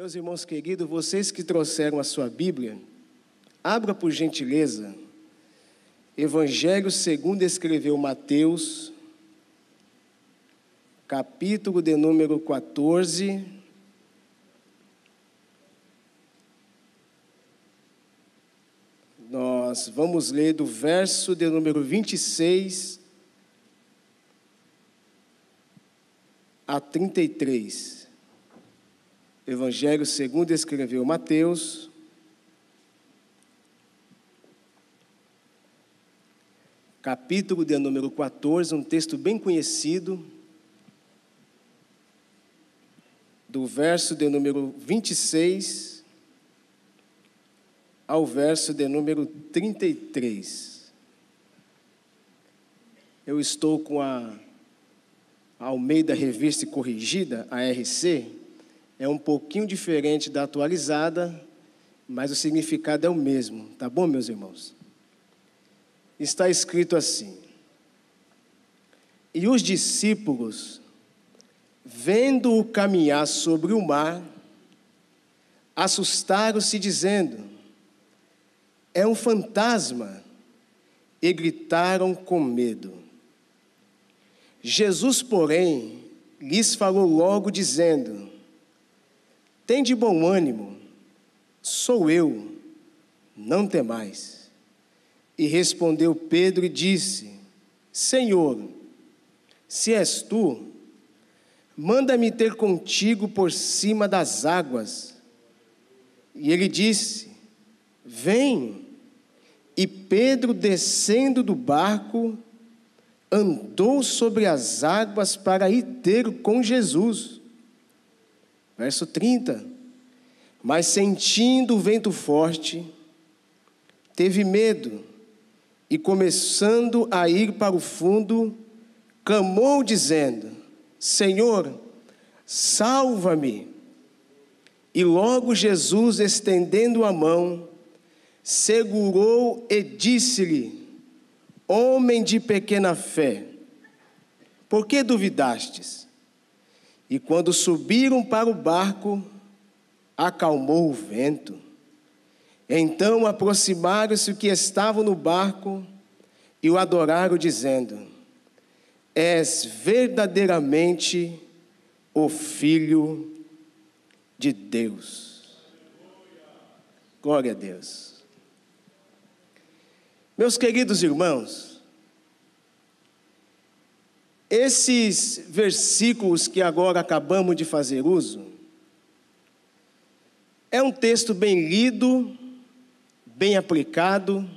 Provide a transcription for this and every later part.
Meus irmãos queridos, vocês que trouxeram a sua Bíblia, abra por gentileza, Evangelho segundo escreveu Mateus, capítulo de número 14. Nós vamos ler do verso de número 26 a 33. Evangelho segundo escreveu Mateus, capítulo de número 14, um texto bem conhecido, do verso de número 26 ao verso de número 33. Eu estou com a Almeida Revista Corrigida, a RC, é um pouquinho diferente da atualizada, mas o significado é o mesmo, tá bom, meus irmãos? Está escrito assim: E os discípulos, vendo-o caminhar sobre o mar, assustaram-se, dizendo: É um fantasma, e gritaram com medo. Jesus, porém, lhes falou logo, dizendo: Tem de bom ânimo, sou eu, não temais. E respondeu Pedro e disse: Senhor, se és tu, manda-me ter contigo por cima das águas. E ele disse: Vem. E Pedro, descendo do barco, andou sobre as águas para ir ter com Jesus. Verso 30. Mas sentindo o vento forte, teve medo e, começando a ir para o fundo, clamou, dizendo: Senhor, salva-me. E logo Jesus, estendendo a mão, segurou e disse-lhe: Homem de pequena fé, por que duvidastes? E quando subiram para o barco, acalmou o vento. Então aproximaram-se os que estavam no barco e o adoraram, dizendo: És verdadeiramente o Filho de Deus. Glória a Deus. Meus queridos irmãos, esses versículos que agora acabamos de fazer uso, é um texto bem lido, bem aplicado.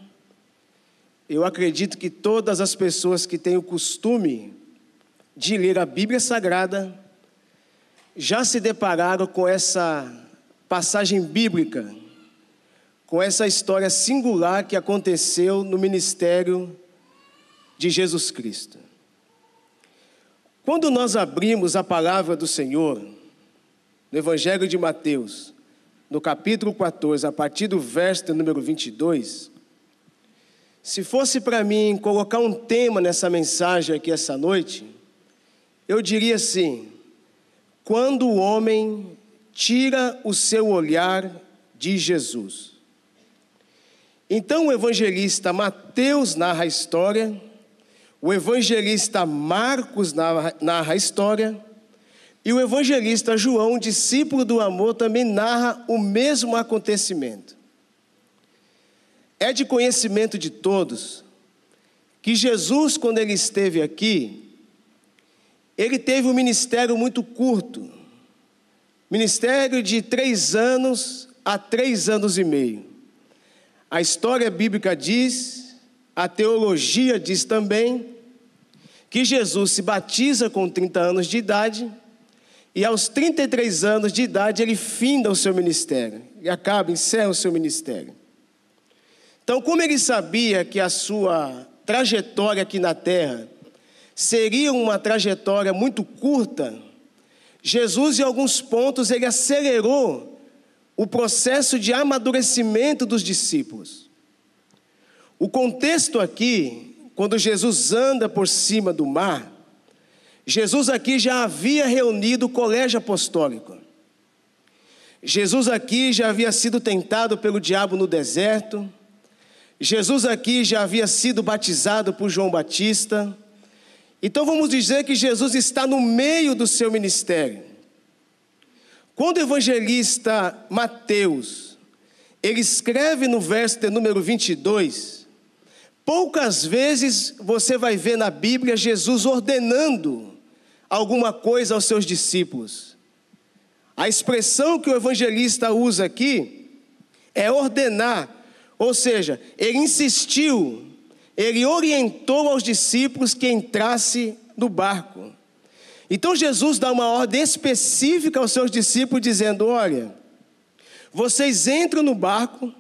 Eu acredito que todas as pessoas que têm o costume de ler a Bíblia Sagrada já se depararam com essa passagem bíblica com essa história singular que aconteceu no ministério de Jesus Cristo. Quando nós abrimos a palavra do Senhor, no Evangelho de Mateus, no capítulo 14, a partir do verso número 22, se fosse para mim colocar um tema nessa mensagem aqui essa noite, eu diria assim: quando o homem tira o seu olhar de Jesus. Então o evangelista Mateus narra a história, o evangelista Marcos narra, a história, e o evangelista João, discípulo do amor, também narra o mesmo acontecimento. É de conhecimento de todos que Jesus, quando ele esteve aqui, ele teve um ministério muito curto ministério de três anos a três anos e meio. A história bíblica diz, a teologia diz também, que Jesus se batiza com 30 anos de idade e aos 33 anos de idade ele finda o seu ministério e acaba, encerra o seu ministério. Então, como ele sabia que a sua trajetória aqui na terra seria uma trajetória muito curta, Jesus, em alguns pontos, ele acelerou o processo de amadurecimento dos discípulos. O contexto aqui, quando Jesus anda por cima do mar, Jesus aqui já havia reunido o colégio apostólico. Jesus aqui já havia sido tentado pelo diabo no deserto. Jesus aqui já havia sido batizado por João Batista. Então vamos dizer que Jesus está no meio do seu ministério. Quando o evangelista Mateus, ele escreve no verso de número 22, poucas vezes você vai ver na Bíblia Jesus ordenando alguma coisa aos seus discípulos. A expressão que o evangelista usa aqui é ordenar, ou seja, ele insistiu, ele orientou aos discípulos que entrasse no barco. Então Jesus dá uma ordem específica aos seus discípulos, dizendo: Olha, vocês entram no barco,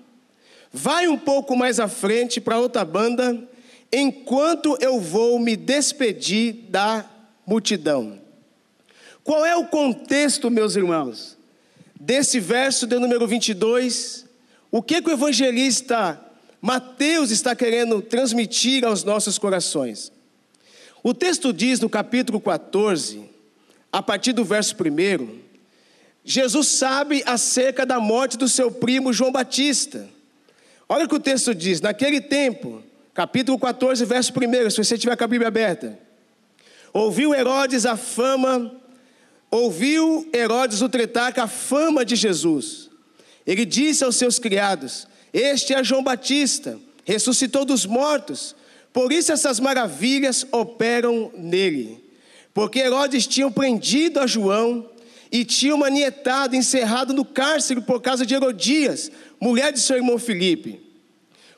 vai um pouco mais à frente para outra banda, enquanto eu vou me despedir da multidão. Qual é o contexto, meus irmãos, desse verso de número 22? O que, que o evangelista Mateus está querendo transmitir aos nossos corações? O texto diz no capítulo 14, a partir do verso 1, Jesus sabe acerca da morte do seu primo João Batista. Olha o que o texto diz: naquele tempo, capítulo 14, verso 1, se você tiver com a Bíblia aberta. Ouviu Herodes a fama, ouviu Herodes o tretarca a fama de Jesus. Ele disse aos seus criados: Este é João Batista, ressuscitou dos mortos por isso essas maravilhas operam nele. Porque Herodes tinha prendido a João e tinha manietado, encerrado no cárcere por causa de Herodias, mulher de seu irmão Filipe.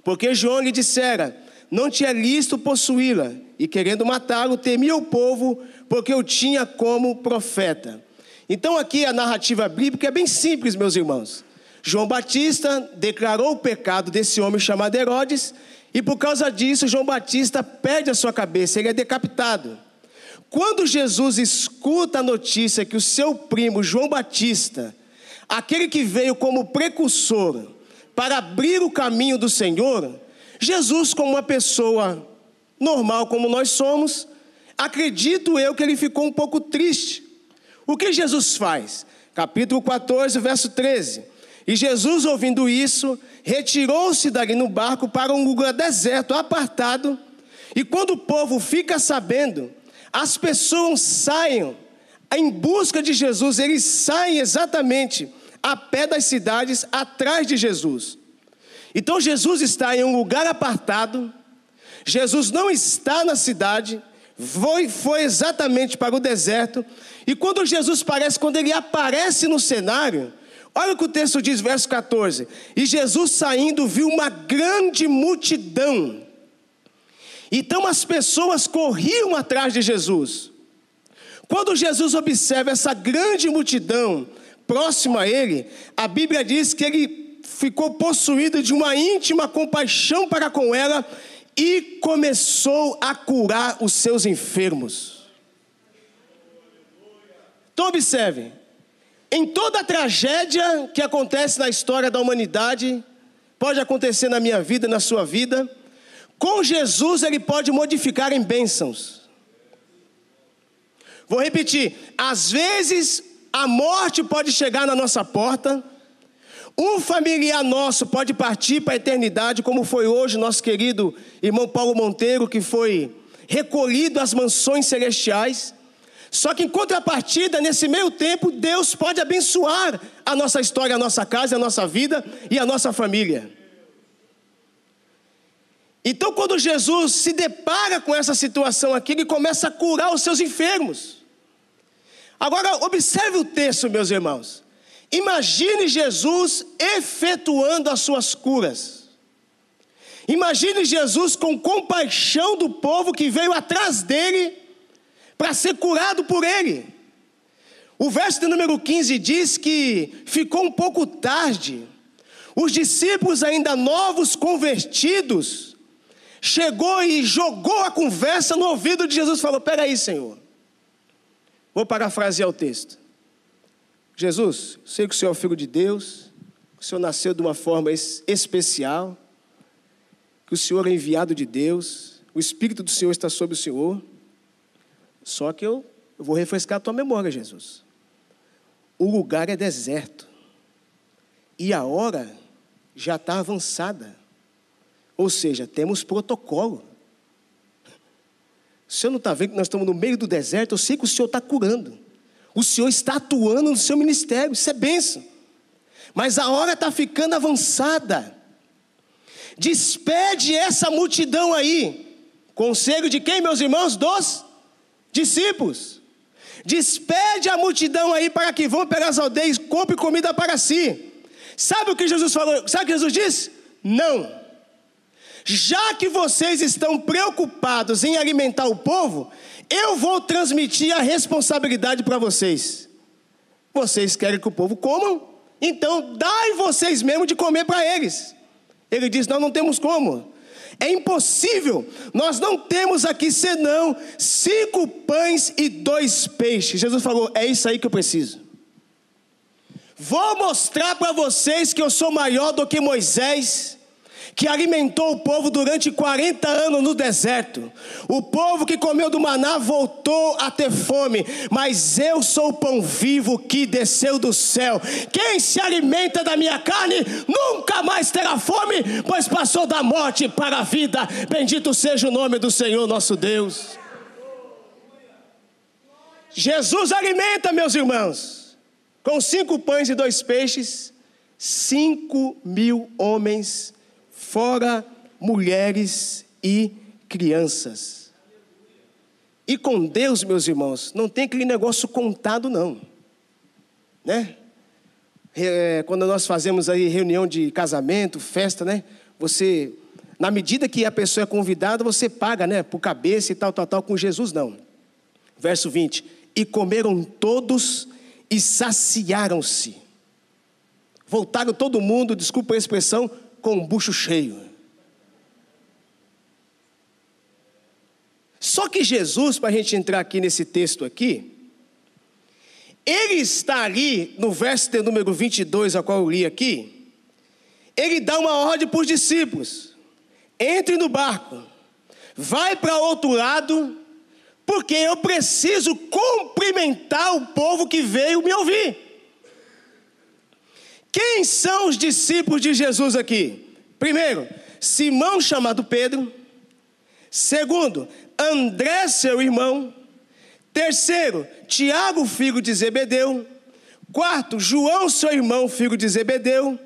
Porque João lhe dissera: Não tinha listo possuí-la, e querendo matá-lo, temia o povo, porque o tinha como profeta. Então, aqui a narrativa bíblica é bem simples, meus irmãos. João Batista declarou o pecado desse homem chamado Herodes e por causa disso, João Batista perde a sua cabeça, ele é decapitado. Quando Jesus escuta a notícia que o seu primo João Batista, aquele que veio como precursor para abrir o caminho do Senhor, Jesus, como uma pessoa normal como nós somos, acredito eu que ele ficou um pouco triste. O que Jesus faz? Capítulo 14, verso 13. E Jesus, ouvindo isso, retirou-se dali no barco para um lugar deserto, apartado. E quando o povo fica sabendo, as pessoas saem em busca de Jesus, eles saem exatamente a pé das cidades atrás de Jesus. Então Jesus está em um lugar apartado, Jesus não está na cidade, foi, foi exatamente para o deserto, e quando Jesus parece, quando ele aparece no cenário, Olha o que o texto diz, verso 14: E Jesus saindo viu uma grande multidão. Então as pessoas corriam atrás de Jesus. Quando Jesus observa essa grande multidão próxima a ele, a Bíblia diz que ele ficou possuído de uma íntima compaixão para com ela e começou a curar os seus enfermos. Então observe, em toda tragédia que acontece na história da humanidade, pode acontecer na minha vida, na sua vida, com Jesus ele pode modificar em bênçãos. Vou repetir: às vezes a morte pode chegar na nossa porta, um familiar nosso pode partir para a eternidade, como foi hoje nosso querido irmão Paulo Monteiro, que foi recolhido às mansões celestiais. Só que em contrapartida, nesse meio tempo, Deus pode abençoar a nossa história, a nossa casa, a nossa vida e a nossa família. Então, quando Jesus se depara com essa situação aqui, ele começa a curar os seus enfermos. Agora, observe o texto, meus irmãos. Imagine Jesus efetuando as suas curas. Imagine Jesus com compaixão do povo que veio atrás dele para ser curado por ele. O verso de número 15 diz que ficou um pouco tarde. Os discípulos, ainda novos, convertidos, chegou e jogou a conversa no ouvido de Jesus. Falou: Peraí, Senhor. Vou parafrasear o texto. Jesus, sei que o Senhor é o Filho de Deus, que o Senhor nasceu de uma forma especial, que o Senhor é enviado de Deus, o Espírito do Senhor está sobre o Senhor. Só que eu, eu vou refrescar a tua memória, Jesus. O lugar é deserto. E a hora já está avançada. Ou seja, temos protocolo. O senhor não está vendo que nós estamos no meio do deserto? Eu sei que o senhor está curando. O senhor está atuando no seu ministério. Isso é benção. Mas a hora está ficando avançada. Despede essa multidão aí. Conselho de quem, meus irmãos? Dos discípulos. Despede a multidão aí para que vão pelas aldeias, compre comida para si. Sabe o que Jesus falou? Sabe o que Jesus disse? Não. Já que vocês estão preocupados em alimentar o povo, eu vou transmitir a responsabilidade para vocês. Vocês querem que o povo comam? Então dai vocês mesmo de comer para eles. Ele diz: Nós não temos como. É impossível. Nós não temos aqui senão cinco pães e dois peixes. Jesus falou: É isso aí que eu preciso. Vou mostrar para vocês que eu sou maior do que Moisés que alimentou o povo durante 40 anos no deserto. O povo que comeu do maná voltou a ter fome, mas eu sou o pão vivo que desceu do céu. Quem se alimenta da minha carne nunca mais terá fome, pois passou da morte para a vida. Bendito seja o nome do Senhor nosso Deus. Jesus alimenta, meus irmãos, com cinco pães e dois peixes, cinco mil homens fora mulheres e crianças. E com Deus, meus irmãos, não tem aquele negócio contado, não. Né? É, quando nós fazemos aí reunião de casamento, festa, né? Você, na medida que a pessoa é convidada, você paga, né? Por cabeça e tal, tal, tal. Com Jesus, não. Verso 20: E comeram todos e saciaram-se. Voltaram todo mundo, desculpa a expressão, com o bucho cheio. Só que Jesus, para a gente entrar aqui nesse texto aqui, ele está ali no verso de número 22, a qual eu li aqui, ele dá uma ordem para os discípulos: entre no barco, vai para outro lado, porque eu preciso cumprimentar o povo que veio me ouvir. Quem são os discípulos de Jesus aqui? Primeiro, Simão chamado Pedro. Segundo, André, seu irmão. Terceiro, Tiago, filho de Zebedeu. Quarto, João, seu irmão, filho de Zebedeu.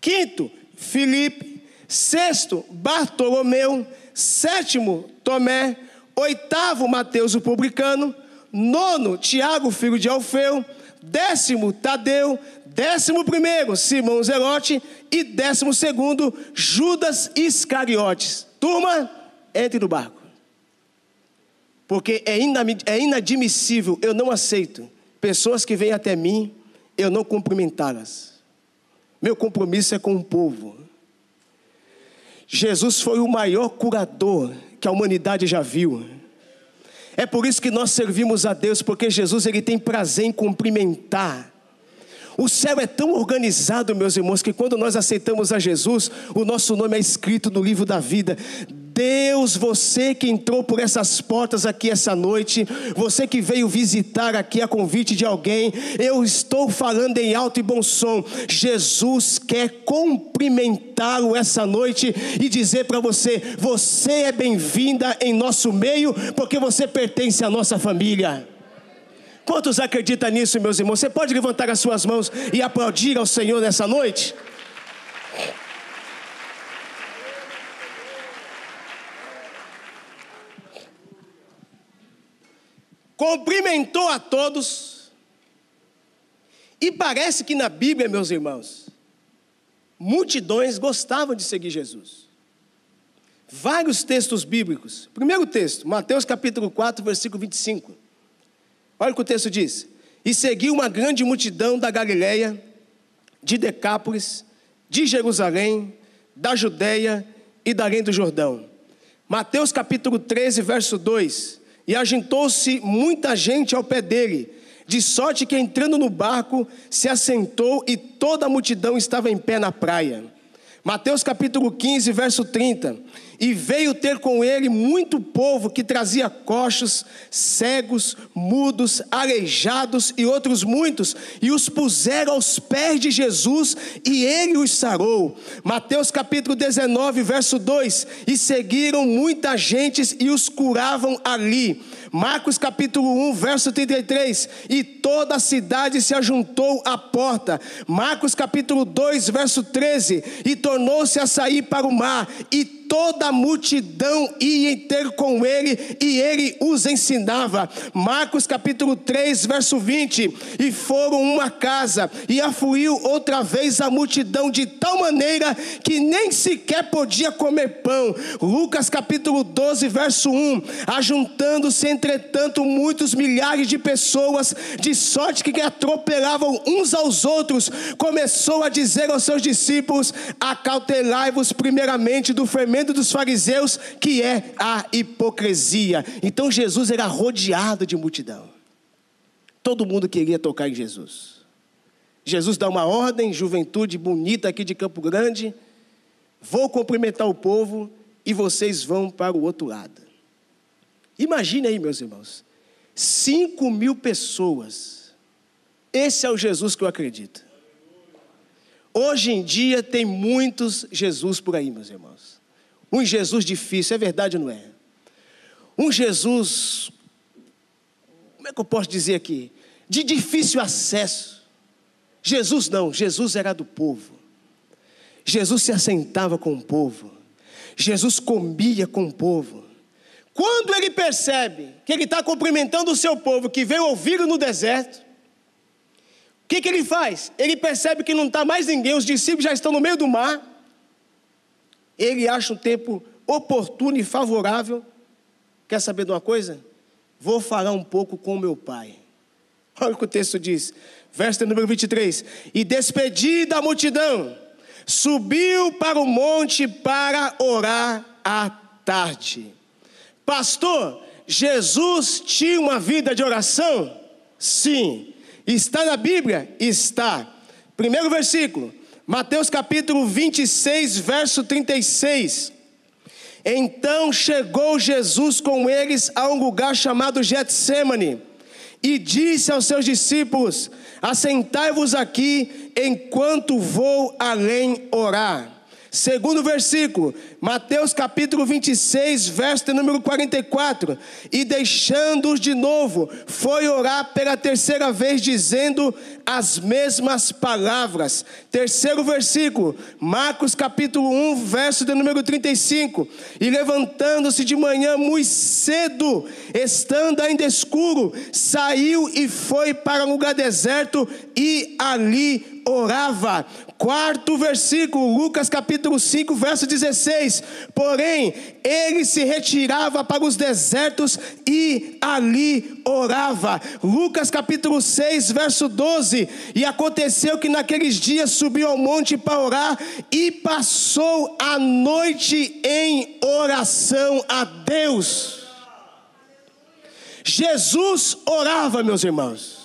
Quinto, Filipe. Sexto, Bartolomeu. Sétimo, Tomé. Oitavo, Mateus, o publicano. Nono, Tiago, filho de Alfeu. Décimo, Tadeu. Décimo primeiro, Simão Zelote. E décimo segundo, Judas Iscariotes. Turma, entre no barco. Porque é, é inadmissível, eu não aceito pessoas que vêm até mim, eu não cumprimentá-las. Meu compromisso é com o povo. Jesus foi o maior curador que a humanidade já viu. É por isso que nós servimos a Deus, porque Jesus ele tem prazer em cumprimentar o céu é tão organizado, meus irmãos, que quando nós aceitamos a Jesus, o nosso nome é escrito no livro da vida. Deus, você que entrou por essas portas aqui essa noite, você que veio visitar aqui a convite de alguém, eu estou falando em alto e bom som. Jesus quer cumprimentá-lo essa noite e dizer para você: você é bem-vinda em nosso meio, porque você pertence à nossa família. Quantos acreditam nisso, meus irmãos? Você pode levantar as suas mãos e aplaudir ao Senhor nessa noite? Cumprimentou a todos. E parece que na Bíblia, meus irmãos, multidões gostavam de seguir Jesus. Vários textos bíblicos. Primeiro texto, Mateus capítulo 4, versículo 25. Olha o que o texto diz: E seguiu uma grande multidão da Galiléia, de Decápolis, de Jerusalém, da Judéia e da além do Jordão. Mateus capítulo 13, verso 2: E ajuntou-se muita gente ao pé dele, de sorte que entrando no barco se assentou e toda a multidão estava em pé na praia. Mateus capítulo 15, verso 30. E veio ter com ele muito povo que trazia coxos, cegos, mudos, aleijados e outros muitos, e os puseram aos pés de Jesus, e ele os sarou. Mateus capítulo 19, verso 2: E seguiram muita gente e os curavam ali. Marcos capítulo 1, verso 33. E toda a cidade se ajuntou à porta. Marcos capítulo 2, verso 13. E tornou-se a sair para o mar. E toda a multidão ia ter com ele e ele os ensinava. Marcos capítulo 3, verso 20. E foram uma casa e afluiu outra vez a multidão de tal maneira que nem sequer podia comer pão. Lucas capítulo 12, verso 1. Ajuntando-se entretanto muitos milhares de pessoas, de sorte que atropelavam uns aos outros, começou a dizer aos seus discípulos: Acautelai-vos primeiramente do fermento dos fariseus, que é a hipocrisia. Então Jesus era rodeado de multidão. Todo mundo queria tocar em Jesus. Jesus dá uma ordem, juventude bonita aqui de Campo Grande. Vou cumprimentar o povo e vocês vão para o outro lado. Imagine aí, meus irmãos, cinco mil pessoas. Esse é o Jesus que eu acredito. Hoje em dia tem muitos Jesus por aí, meus irmãos. Um Jesus difícil, é verdade ou não é? Um Jesus, como é que eu posso dizer aqui? De difícil acesso. Jesus não, Jesus era do povo. Jesus se assentava com o povo. Jesus comia com o povo. Quando ele percebe que ele está cumprimentando o seu povo que veio ouvir no deserto, o que, que ele faz? Ele percebe que não está mais ninguém, os discípulos já estão no meio do mar ele acha um tempo oportuno e favorável. Quer saber de uma coisa? Vou falar um pouco com meu pai. Olha o que o texto diz, verso número 23. E despedida a multidão, subiu para o monte para orar à tarde. Pastor, Jesus tinha uma vida de oração? Sim. Está na Bíblia? Está. Primeiro versículo. Mateus capítulo 26, verso 36. Então chegou Jesus com eles a um lugar chamado Getsemane e disse aos seus discípulos: Assentai-vos aqui enquanto vou além orar. Segundo versículo, Mateus capítulo 26, verso número 44. E deixando-os de novo, foi orar pela terceira vez, dizendo as mesmas palavras. Terceiro versículo, Marcos capítulo 1, verso de número 35. E levantando-se de manhã muito cedo, estando ainda escuro, saiu e foi para um lugar deserto e ali orava. Quarto versículo, Lucas capítulo 5, verso 16. Porém, ele se retirava para os desertos e ali orava. Lucas capítulo 6, verso 12. E aconteceu que naqueles dias subiu ao monte para orar e passou a noite em oração a Deus. Jesus orava, meus irmãos.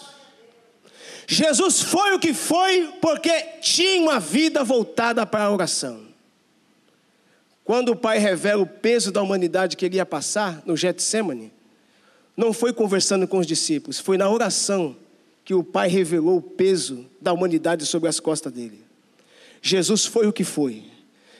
Jesus foi o que foi porque tinha uma vida voltada para a oração. Quando o Pai revela o peso da humanidade que ele ia passar no Getsemane, não foi conversando com os discípulos, foi na oração que o Pai revelou o peso da humanidade sobre as costas dele. Jesus foi o que foi.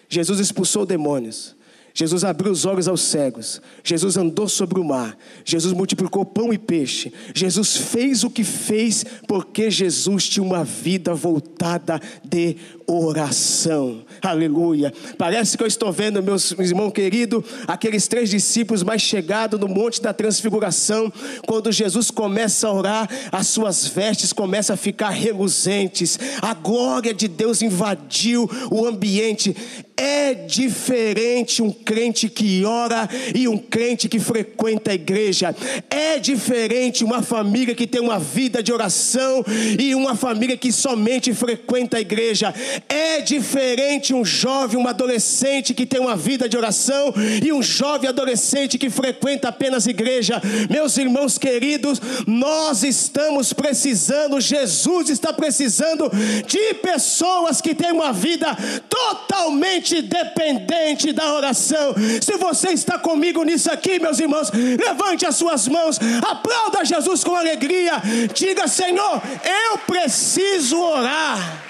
Jesus expulsou demônios. Jesus abriu os olhos aos cegos. Jesus andou sobre o mar. Jesus multiplicou pão e peixe. Jesus fez o que fez porque Jesus tinha uma vida voltada de oração. Aleluia. Parece que eu estou vendo, meus irmãos queridos, aqueles três discípulos mais chegados no Monte da Transfiguração. Quando Jesus começa a orar, as suas vestes começam a ficar reluzentes. A glória de Deus invadiu o ambiente. É diferente um crente que ora e um crente que frequenta a igreja. É diferente uma família que tem uma vida de oração e uma família que somente frequenta a igreja. É diferente um jovem, um adolescente que tem uma vida de oração e um jovem adolescente que frequenta apenas igreja. Meus irmãos queridos, nós estamos precisando, Jesus está precisando de pessoas que têm uma vida totalmente dependente da oração. Se você está comigo nisso aqui, meus irmãos, levante as suas mãos, aplauda Jesus com alegria, diga: Senhor, eu preciso orar.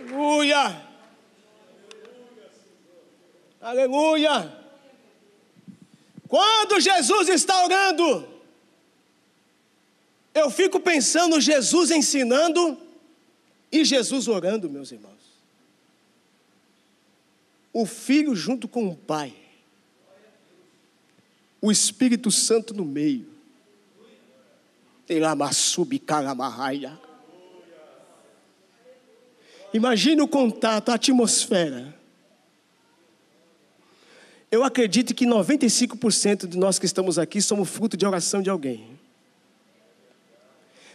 Aleluia. Aleluia. Quando Jesus está orando, eu fico pensando Jesus ensinando e Jesus orando, meus irmãos. O filho junto com o pai. O Espírito Santo no meio. Imagine o contato, a atmosfera. Eu acredito que 95% de nós que estamos aqui somos fruto de oração de alguém.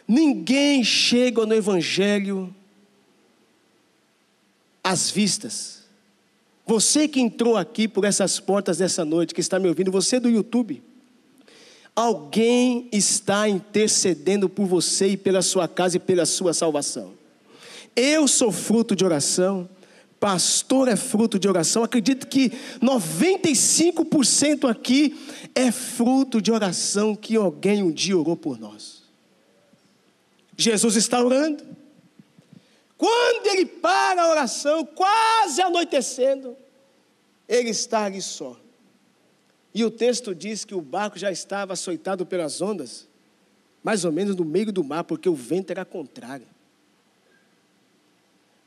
Ninguém chega no Evangelho às vistas. Você que entrou aqui por essas portas dessa noite, que está me ouvindo, você do YouTube, alguém está intercedendo por você e pela sua casa e pela sua salvação. Eu sou fruto de oração, pastor é fruto de oração. Acredito que 95% aqui é fruto de oração que alguém um dia orou por nós. Jesus está orando. Quando ele para a oração, quase anoitecendo, ele está ali só. E o texto diz que o barco já estava açoitado pelas ondas, mais ou menos no meio do mar, porque o vento era contrário.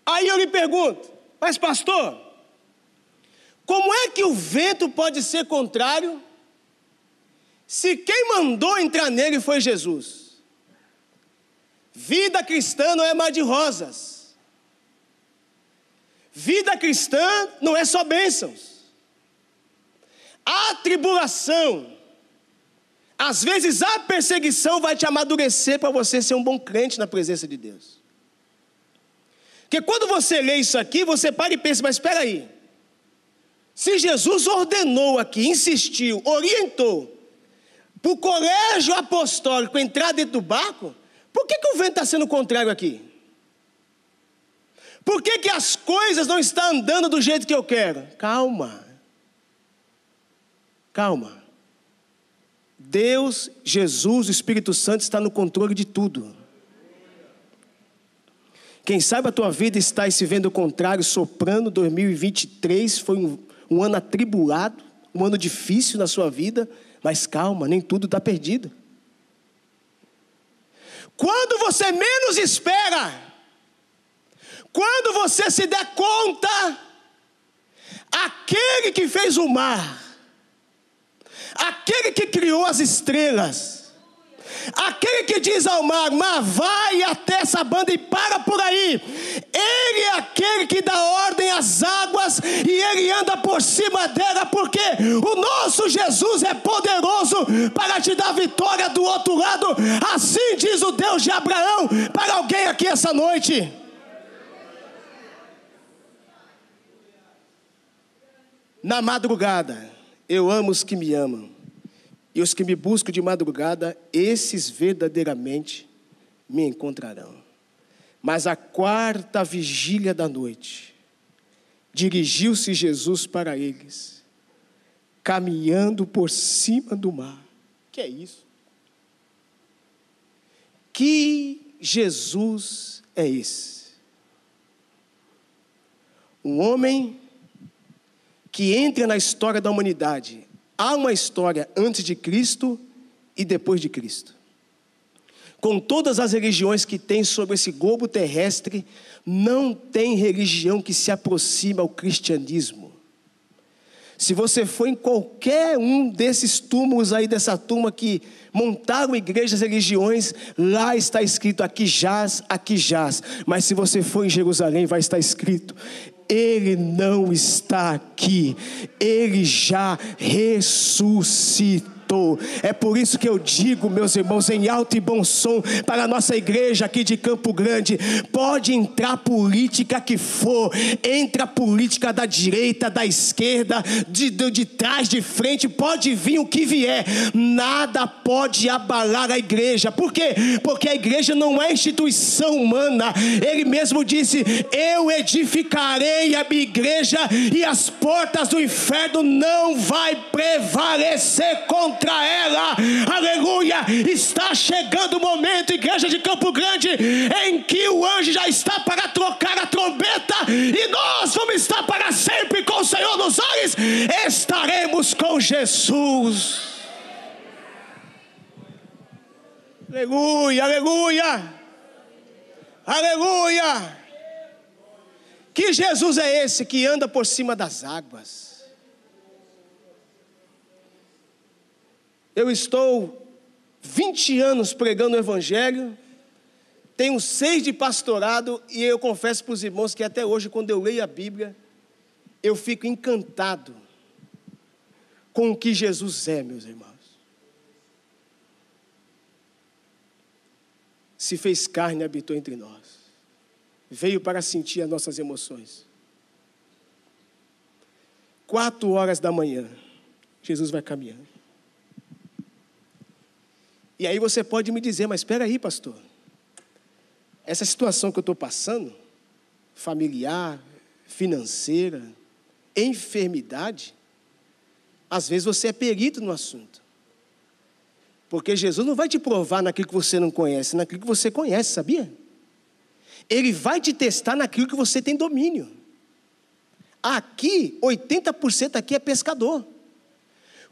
Aí eu lhe pergunto, mas pastor, como é que o vento pode ser contrário se quem mandou entrar nele foi Jesus? Vida cristã não é mar de rosas. Vida cristã não é só bênçãos. A tribulação, às vezes a perseguição vai te amadurecer para você ser um bom crente na presença de Deus. Porque quando você lê isso aqui, você para e pensa, mas espera aí. Se Jesus ordenou aqui, insistiu, orientou, para o colégio apostólico entrar dentro do barco, por que, que o vento está sendo contrário aqui? Por que, que as coisas não estão andando do jeito que eu quero? Calma. Calma. Deus, Jesus, o Espírito Santo está no controle de tudo. Quem sabe a tua vida está se vendo o contrário, soprando. 2023 foi um, um ano atribulado, um ano difícil na sua vida, mas calma, nem tudo está perdido. Quando você menos espera, quando você se der conta, aquele que fez o mar, aquele que criou as estrelas, Aquele que diz ao mar, mar, vai até essa banda e para por aí. Ele é aquele que dá ordem às águas e ele anda por cima dela, porque o nosso Jesus é poderoso para te dar vitória do outro lado. Assim diz o Deus de Abraão para alguém aqui essa noite. Na madrugada, eu amo os que me amam e os que me buscam de madrugada, esses verdadeiramente me encontrarão. Mas a quarta vigília da noite, dirigiu-se Jesus para eles, caminhando por cima do mar. Que é isso? Que Jesus é esse? Um homem que entra na história da humanidade Há uma história antes de Cristo e depois de Cristo. Com todas as religiões que tem sobre esse globo terrestre, não tem religião que se aproxime ao cristianismo. Se você for em qualquer um desses túmulos aí, dessa turma que montaram igrejas, religiões, lá está escrito: aqui jaz, aqui jaz. Mas se você for em Jerusalém, vai estar escrito: ele não está aqui, ele já ressuscitou. É por isso que eu digo, meus irmãos, em alto e bom som, para a nossa igreja aqui de Campo Grande: pode entrar política que for, entra política da direita, da esquerda, de, de, de trás, de frente, pode vir o que vier, nada pode abalar a igreja. Por quê? Porque a igreja não é instituição humana. Ele mesmo disse: Eu edificarei a minha igreja e as portas do inferno não vai prevalecer contra ela. Aleluia! Está chegando o momento, igreja de Campo Grande, em que o anjo já está para trocar a trombeta e nós vamos estar para sempre com o Senhor nos ares. Estaremos com Jesus. Aleluia, aleluia, aleluia. Que Jesus é esse que anda por cima das águas? Eu estou 20 anos pregando o Evangelho, tenho seis de pastorado e eu confesso para os irmãos que até hoje, quando eu leio a Bíblia, eu fico encantado com o que Jesus é, meus irmãos. Se fez carne e habitou entre nós veio para sentir as nossas emoções. Quatro horas da manhã, Jesus vai caminhando. E aí você pode me dizer, mas espera aí, pastor. Essa situação que eu estou passando, familiar, financeira, enfermidade, às vezes você é perito no assunto. Porque Jesus não vai te provar naquilo que você não conhece, naquilo que você conhece, sabia? Ele vai te testar naquilo que você tem domínio. Aqui, 80% aqui é pescador.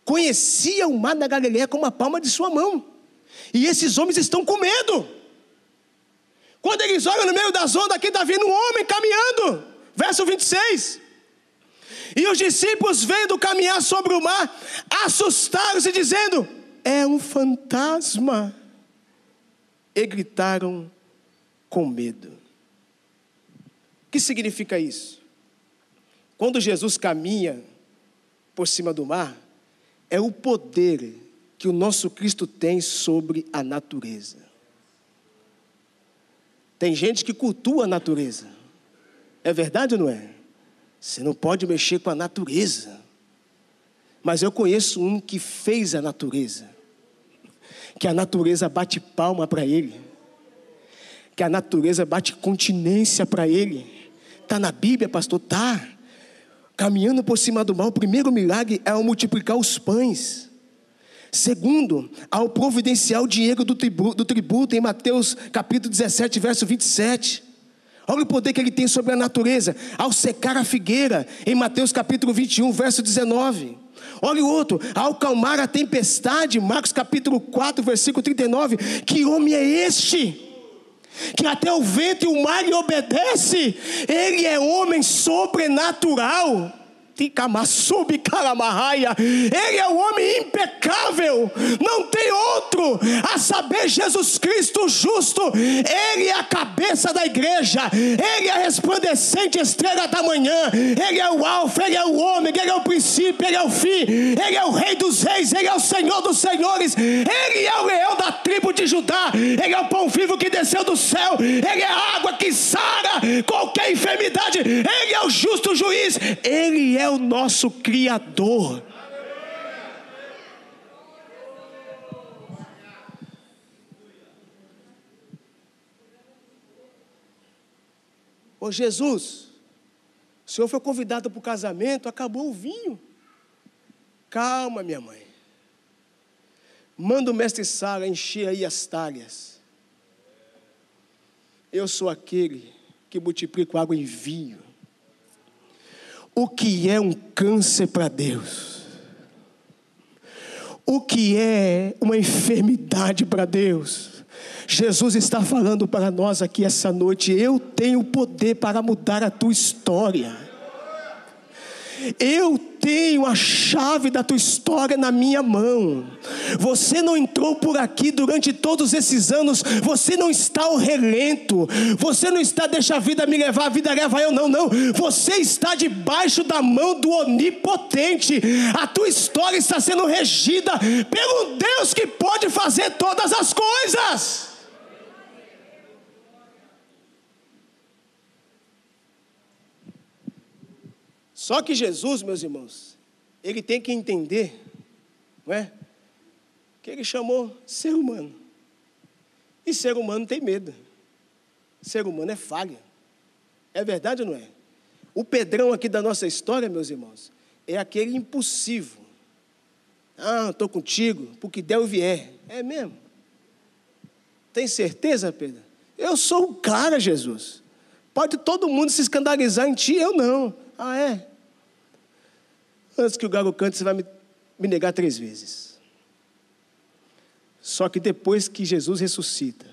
Conhecia o mar da Galileia como a palma de sua mão. E esses homens estão com medo. Quando eles olham no meio das ondas, aqui está vindo um homem caminhando. Verso 26. E os discípulos, vendo caminhar sobre o mar, assustaram-se, dizendo: É um fantasma. E gritaram com medo que significa isso? Quando Jesus caminha por cima do mar, é o poder que o nosso Cristo tem sobre a natureza. Tem gente que cultua a natureza. É verdade ou não é? Você não pode mexer com a natureza. Mas eu conheço um que fez a natureza. Que a natureza bate palma para ele. Que a natureza bate continência para ele Está na Bíblia, pastor? Tá. Caminhando por cima do mal, o primeiro milagre é ao multiplicar os pães. Segundo, ao providenciar o dinheiro do tributo, do tributo em Mateus capítulo 17, verso 27. Olha o poder que ele tem sobre a natureza. Ao secar a figueira, em Mateus capítulo 21, verso 19. Olha o outro, ao calmar a tempestade, Marcos capítulo 4, versículo 39. Que homem é este? que até o vento e o mar lhe obedecem, ele é homem sobrenatural. Ele é um homem impecável, não tem outro, a saber, Jesus Cristo justo. Ele é a cabeça da igreja, ele é a resplandecente estrela da manhã. Ele é o Alfa, ele é o homem, ele é o princípio, ele é o fim. Ele é o Rei dos Reis, ele é o Senhor dos Senhores. Ele é o leão da tribo de Judá. Ele é o pão vivo que desceu do céu. Ele é a água que sara qualquer enfermidade. Ele é o justo juiz. Ele é o nosso Criador. Ô Jesus, o senhor foi convidado para o casamento, acabou o vinho. Calma, minha mãe. Manda o mestre Sara encher aí as talhas. Eu sou aquele que multiplico água em vinho o que é um câncer para Deus, o que é uma enfermidade para Deus. Jesus está falando para nós aqui essa noite: eu tenho poder para mudar a tua história. Eu tenho a chave da tua história na minha mão. Você não entrou por aqui durante todos esses anos, você não está ao relento, você não está, deixa a vida me levar, a vida leva eu, não, não. Você está debaixo da mão do Onipotente. A tua história está sendo regida pelo Deus que pode fazer todas as coisas. Só que Jesus, meus irmãos, ele tem que entender, não é? Que ele chamou ser humano. E ser humano tem medo. Ser humano é falha. É verdade ou não é? O Pedrão aqui da nossa história, meus irmãos, é aquele impulsivo. Ah, estou contigo, porque der ou vier. É mesmo. Tem certeza, Pedro? Eu sou o cara, Jesus. Pode todo mundo se escandalizar em ti, eu não. Ah, é? Antes que o galo cante, você vai me, me negar três vezes. Só que depois que Jesus ressuscita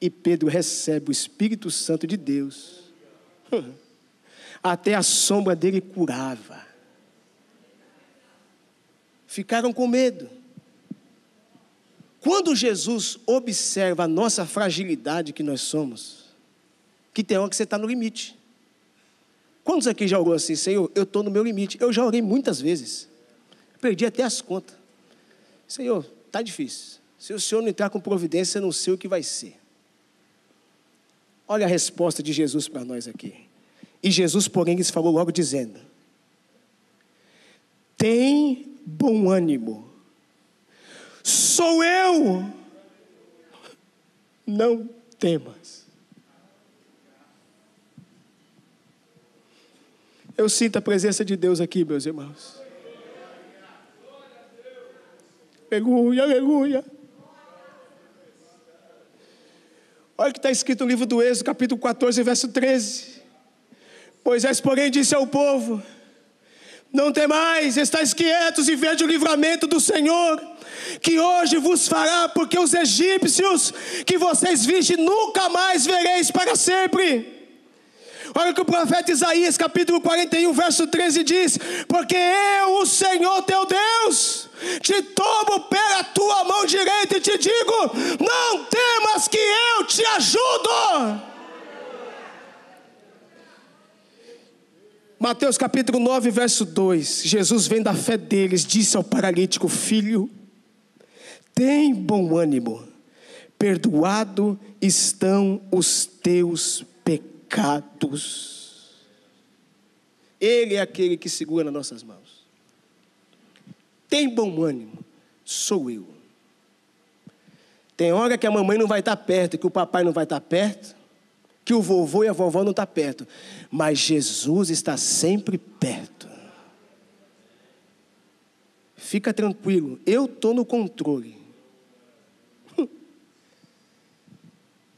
e Pedro recebe o Espírito Santo de Deus, até a sombra dele curava. Ficaram com medo. Quando Jesus observa a nossa fragilidade que nós somos, que tem hora que você está no limite. Quantos aqui já orou assim, Senhor, eu estou no meu limite? Eu já orei muitas vezes. Perdi até as contas. Senhor, está difícil. Se o Senhor não entrar com providência, eu não sei o que vai ser. Olha a resposta de Jesus para nós aqui. E Jesus, porém, lhes falou logo dizendo: Tem bom ânimo. Sou eu. Não temas. Eu sinto a presença de Deus aqui, meus irmãos. Aleluia, aleluia. Olha o que está escrito no livro do Êxodo, capítulo 14, verso 13. Moisés, porém, disse ao povo: Não temais, estáis quietos e vede o livramento do Senhor, que hoje vos fará, porque os egípcios que vocês viste nunca mais vereis para sempre. Olha o que o profeta Isaías, capítulo 41, verso 13 diz: Porque eu, o Senhor teu Deus, te tomo pela tua mão direita e te digo: Não temas que eu te ajudo. Mateus capítulo 9, verso 2: Jesus, vendo a fé deles, disse ao paralítico: Filho, tem bom ânimo, perdoado estão os teus pecados. Ele é aquele que segura nas nossas mãos. Tem bom ânimo, sou eu. Tem hora que a mamãe não vai estar perto, que o papai não vai estar perto, que o vovô e a vovó não estão perto, mas Jesus está sempre perto. Fica tranquilo, eu estou no controle.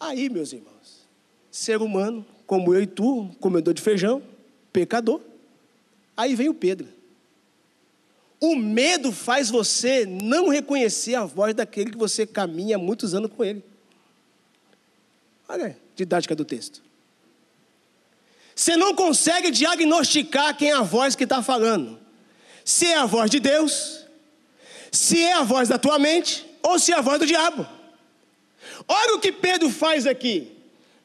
Aí, meus irmãos, ser humano, como eu e tu, comedor de feijão, pecador. Aí vem o Pedro. O medo faz você não reconhecer a voz daquele que você caminha há muitos anos com ele. Olha didática do texto. Você não consegue diagnosticar quem é a voz que está falando. Se é a voz de Deus, se é a voz da tua mente, ou se é a voz do diabo. Olha o que Pedro faz aqui.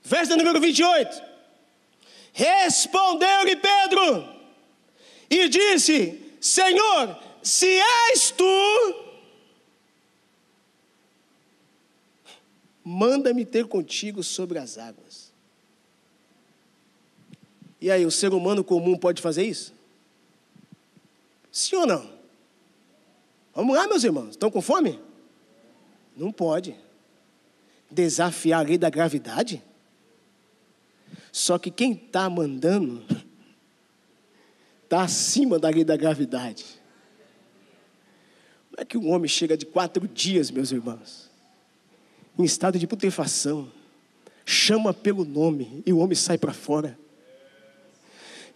Verso número 28. Respondeu-lhe Pedro e disse: Senhor, se és tu, manda-me ter contigo sobre as águas. E aí, o ser humano comum pode fazer isso? Sim ou não? Vamos lá, meus irmãos, estão com fome? Não pode. Desafiar a lei da gravidade? Só que quem está mandando está acima da lei da gravidade. Não é que um homem chega de quatro dias, meus irmãos, em estado de putrefação, chama pelo nome e o homem sai para fora.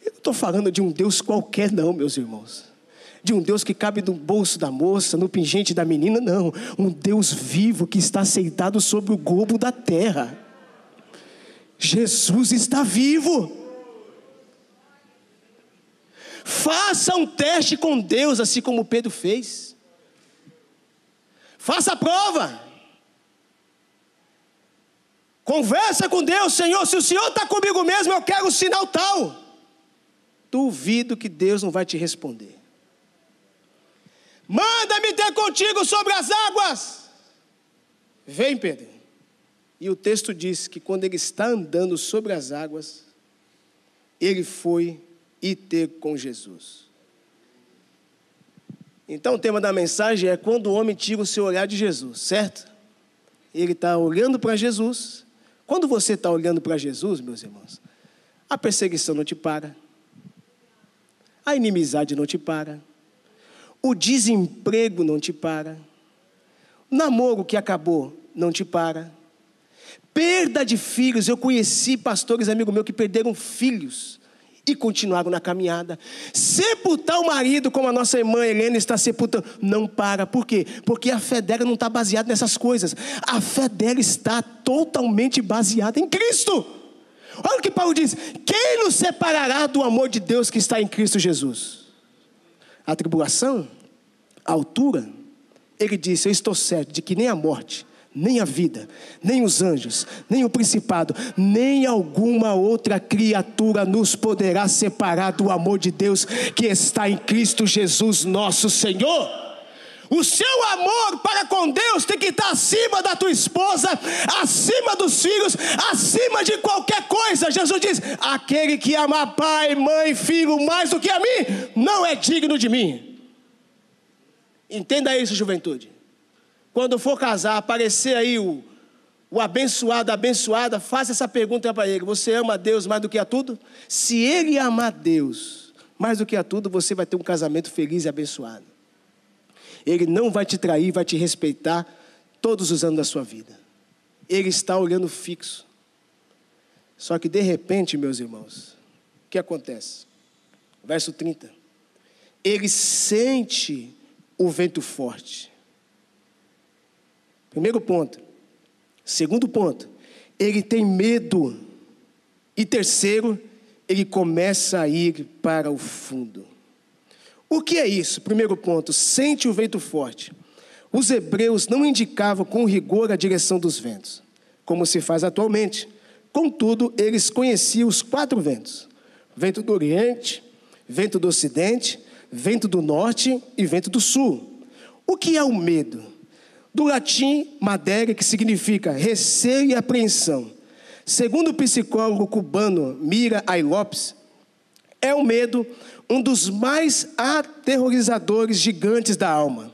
Eu não estou falando de um Deus qualquer, não, meus irmãos. De um Deus que cabe no bolso da moça, no pingente da menina, não. Um Deus vivo que está aceitado sobre o globo da terra. Jesus está vivo. Faça um teste com Deus, assim como Pedro fez. Faça a prova. Conversa com Deus, Senhor. Se o Senhor está comigo mesmo, eu quero um sinal tal. Duvido que Deus não vai te responder. Manda-me ter contigo sobre as águas. Vem, Pedro. E o texto diz que quando ele está andando sobre as águas, ele foi e ter com Jesus. Então o tema da mensagem é quando o homem tira o seu olhar de Jesus, certo? Ele está olhando para Jesus. Quando você está olhando para Jesus, meus irmãos, a perseguição não te para, a inimizade não te para, o desemprego não te para, o namoro que acabou não te para, perda de filhos. Eu conheci pastores, amigo meu, que perderam filhos e continuaram na caminhada. Sepultar o marido, como a nossa irmã Helena está sepultando, não para. Por quê? Porque a fé dela não está baseada nessas coisas. A fé dela está totalmente baseada em Cristo. Olha o que Paulo diz: quem nos separará do amor de Deus que está em Cristo Jesus? A tribulação, a altura. Ele disse: Eu estou certo de que nem a morte, nem a vida, nem os anjos, nem o principado, nem alguma outra criatura nos poderá separar do amor de Deus que está em Cristo Jesus, nosso Senhor. O seu amor para com Deus tem que estar acima da tua esposa, acima dos filhos, acima de qualquer coisa. Jesus diz: aquele que ama pai, mãe, filho mais do que a mim, não é digno de mim. Entenda isso, juventude. Quando for casar, aparecer aí o, o abençoado, a abençoada, faça essa pergunta para ele: Você ama Deus mais do que a tudo? Se ele amar Deus mais do que a tudo, você vai ter um casamento feliz e abençoado. Ele não vai te trair, vai te respeitar todos os anos da sua vida. Ele está olhando fixo. Só que de repente, meus irmãos, o que acontece? Verso 30. Ele sente o vento forte. Primeiro ponto. Segundo ponto, ele tem medo. E terceiro, ele começa a ir para o fundo. O que é isso? Primeiro ponto, sente o vento forte. Os hebreus não indicavam com rigor a direção dos ventos, como se faz atualmente. Contudo, eles conheciam os quatro ventos: vento do Oriente, vento do Ocidente, vento do Norte e vento do Sul. O que é o medo? Do latim madeira, que significa receio e apreensão. Segundo o psicólogo cubano Mira Ailopes, é o medo um dos mais aterrorizadores gigantes da alma.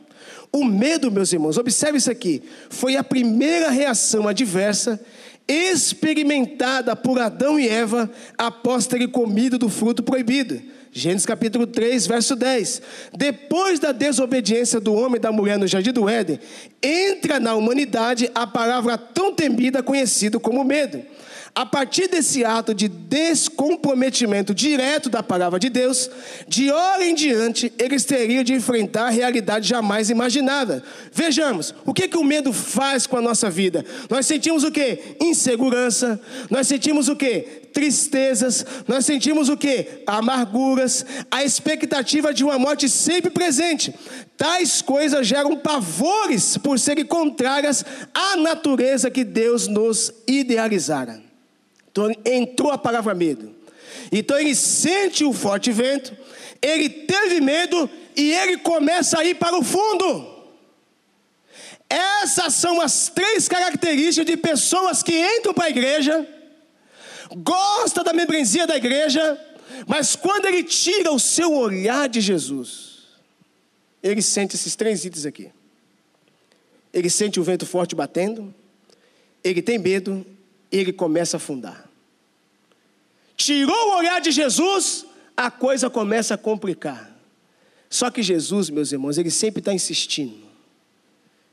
O medo, meus irmãos, observe isso aqui, foi a primeira reação adversa experimentada por Adão e Eva após terem comido do fruto proibido. Gênesis capítulo 3, verso 10. Depois da desobediência do homem e da mulher no jardim do Éden, entra na humanidade a palavra tão temida conhecida como medo. A partir desse ato de descomprometimento direto da palavra de Deus, de hora em diante, eles teriam de enfrentar a realidade jamais imaginada. Vejamos, o que, que o medo faz com a nossa vida? Nós sentimos o que? Insegurança, nós sentimos o que? Tristezas, nós sentimos o que? Amarguras, a expectativa de uma morte sempre presente. Tais coisas geram pavores por serem contrárias à natureza que Deus nos idealizara. Então entrou a palavra medo. Então ele sente o forte vento, ele teve medo e ele começa a ir para o fundo. Essas são as três características de pessoas que entram para a igreja, gosta da membresia da igreja, mas quando ele tira o seu olhar de Jesus, ele sente esses três itens aqui. Ele sente o vento forte batendo, ele tem medo ele começa a afundar. Tirou o olhar de Jesus, a coisa começa a complicar. Só que Jesus, meus irmãos, ele sempre está insistindo.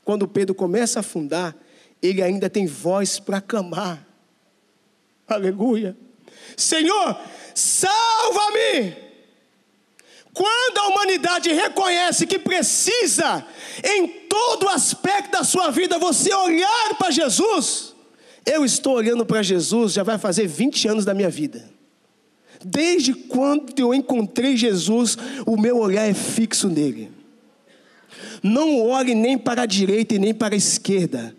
Quando Pedro começa a afundar, ele ainda tem voz para clamar. Aleluia. Senhor, salva-me! Quando a humanidade reconhece que precisa, em todo aspecto da sua vida, você olhar para Jesus, eu estou olhando para Jesus, já vai fazer 20 anos da minha vida. Desde quando eu encontrei Jesus, o meu olhar é fixo nele. Não olhe nem para a direita e nem para a esquerda.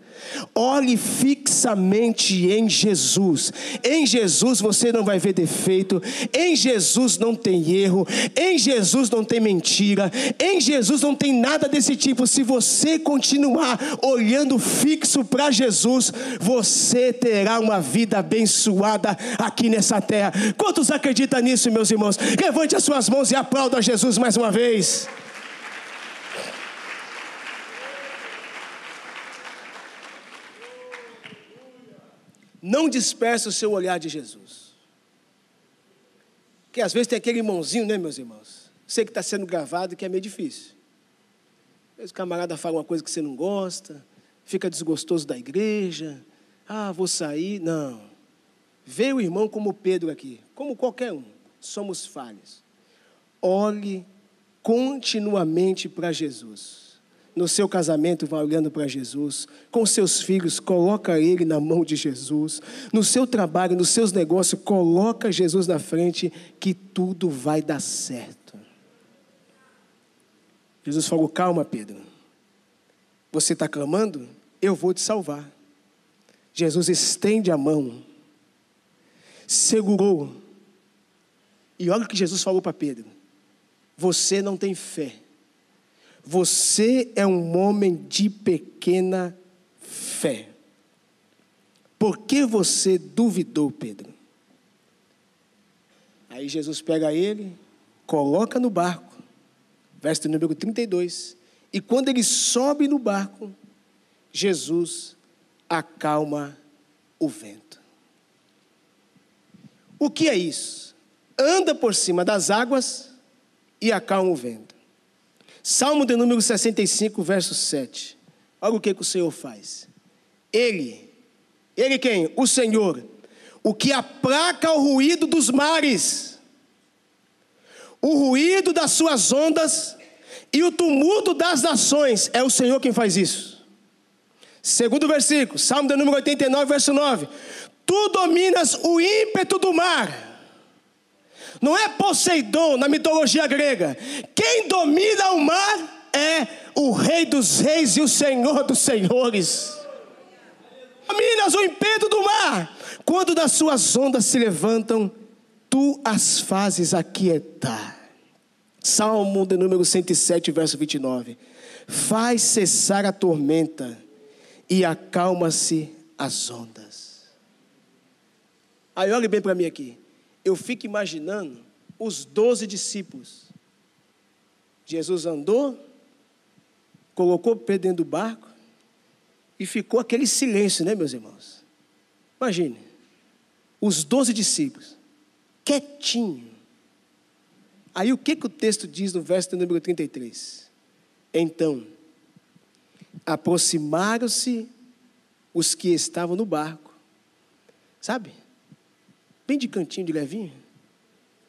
Olhe fixamente em Jesus. Em Jesus você não vai ver defeito. Em Jesus não tem erro. Em Jesus não tem mentira. Em Jesus não tem nada desse tipo. Se você continuar olhando fixo para Jesus, você terá uma vida abençoada aqui nessa terra. Quantos acreditam nisso, meus irmãos? Levante as suas mãos e aplauda Jesus mais uma vez. Não disperse o seu olhar de Jesus. Porque às vezes tem aquele irmãozinho, né, meus irmãos? Sei que está sendo gravado que é meio difícil. Às vezes o camarada fala uma coisa que você não gosta, fica desgostoso da igreja. Ah, vou sair. Não. Vê o irmão como Pedro aqui, como qualquer um. Somos falhos. Olhe continuamente para Jesus no seu casamento, vá olhando para Jesus. Com seus filhos, coloca ele na mão de Jesus. No seu trabalho, nos seus negócios, coloca Jesus na frente, que tudo vai dar certo. Jesus falou: Calma, Pedro. Você está clamando? Eu vou te salvar. Jesus estende a mão, segurou. E olha o que Jesus falou para Pedro: Você não tem fé você é um homem de pequena fé. Por que você duvidou, Pedro? Aí Jesus pega ele, coloca no barco, verso número 32. E quando ele sobe no barco, Jesus acalma o vento. O que é isso? Anda por cima das águas e acalma o vento. Salmo de número 65, verso 7. Olha o que, que o Senhor faz. Ele, ele quem? O Senhor, o que aplaca o ruído dos mares, o ruído das suas ondas e o tumulto das nações, é o Senhor quem faz isso. Segundo versículo, Salmo de número 89, verso 9: Tu dominas o ímpeto do mar não é Poseidon na mitologia grega. Quem domina o mar é o Rei dos Reis e o Senhor dos Senhores. Dominas o impeto do mar. Quando das suas ondas se levantam, tu as fazes aquietar. Salmo de número 107, verso 29. Faz cessar a tormenta e acalma-se as ondas. Aí olhe bem para mim aqui eu fico imaginando os doze discípulos. Jesus andou, colocou Pedro dentro do barco e ficou aquele silêncio, né, meus irmãos? Imagine, os doze discípulos, quietinho. Aí o que, que o texto diz no verso número 33? Então, aproximaram-se os que estavam no barco, sabe? Bem de cantinho de levinho,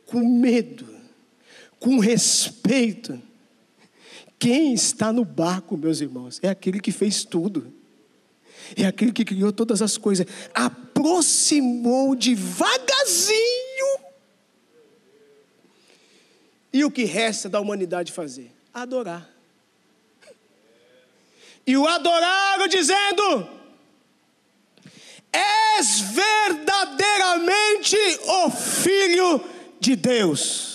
com medo, com respeito. Quem está no barco, meus irmãos, é aquele que fez tudo, é aquele que criou todas as coisas, aproximou devagarzinho. E o que resta da humanidade fazer? Adorar. E o adoraram dizendo: és verdadeiramente o Filho de Deus.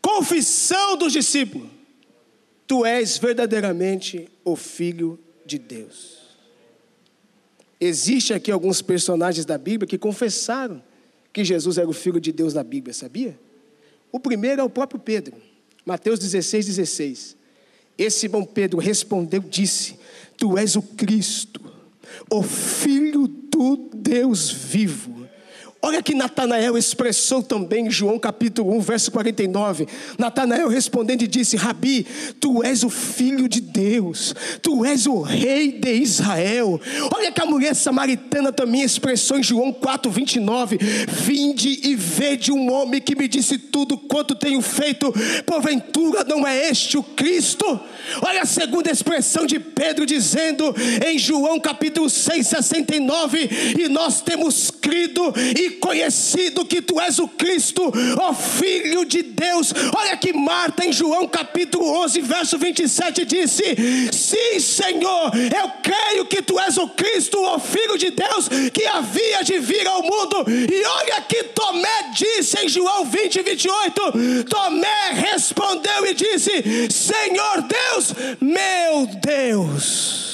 Confissão dos discípulos: Tu és verdadeiramente o Filho de Deus. Existe aqui alguns personagens da Bíblia que confessaram que Jesus era o Filho de Deus na Bíblia, sabia? O primeiro é o próprio Pedro, Mateus 16, 16. Esse bom Pedro respondeu, disse: Tu és o Cristo, o Filho do Deus vivo. Olha que Natanael expressou também João capítulo 1, verso 49. Natanael respondendo e disse: Rabi, tu és o filho de Deus, tu és o rei de Israel. Olha que a mulher samaritana também expressou em João 4, 29. Vinde e vede um homem que me disse tudo quanto tenho feito, porventura não é este o Cristo? Olha a segunda expressão de Pedro dizendo em João capítulo 6, 69: E nós temos crido e conhecido que tu és o Cristo, ó Filho de Deus. Olha que Marta em João capítulo 11, verso 27 disse: Sim, Senhor, eu creio que tu és o Cristo, ó Filho de Deus, que havia de vir ao mundo. E olha que Tomé disse em João 20, 28: Tomé respondeu e disse: Senhor Deus, meu Deus.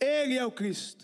Ele é o Cristo.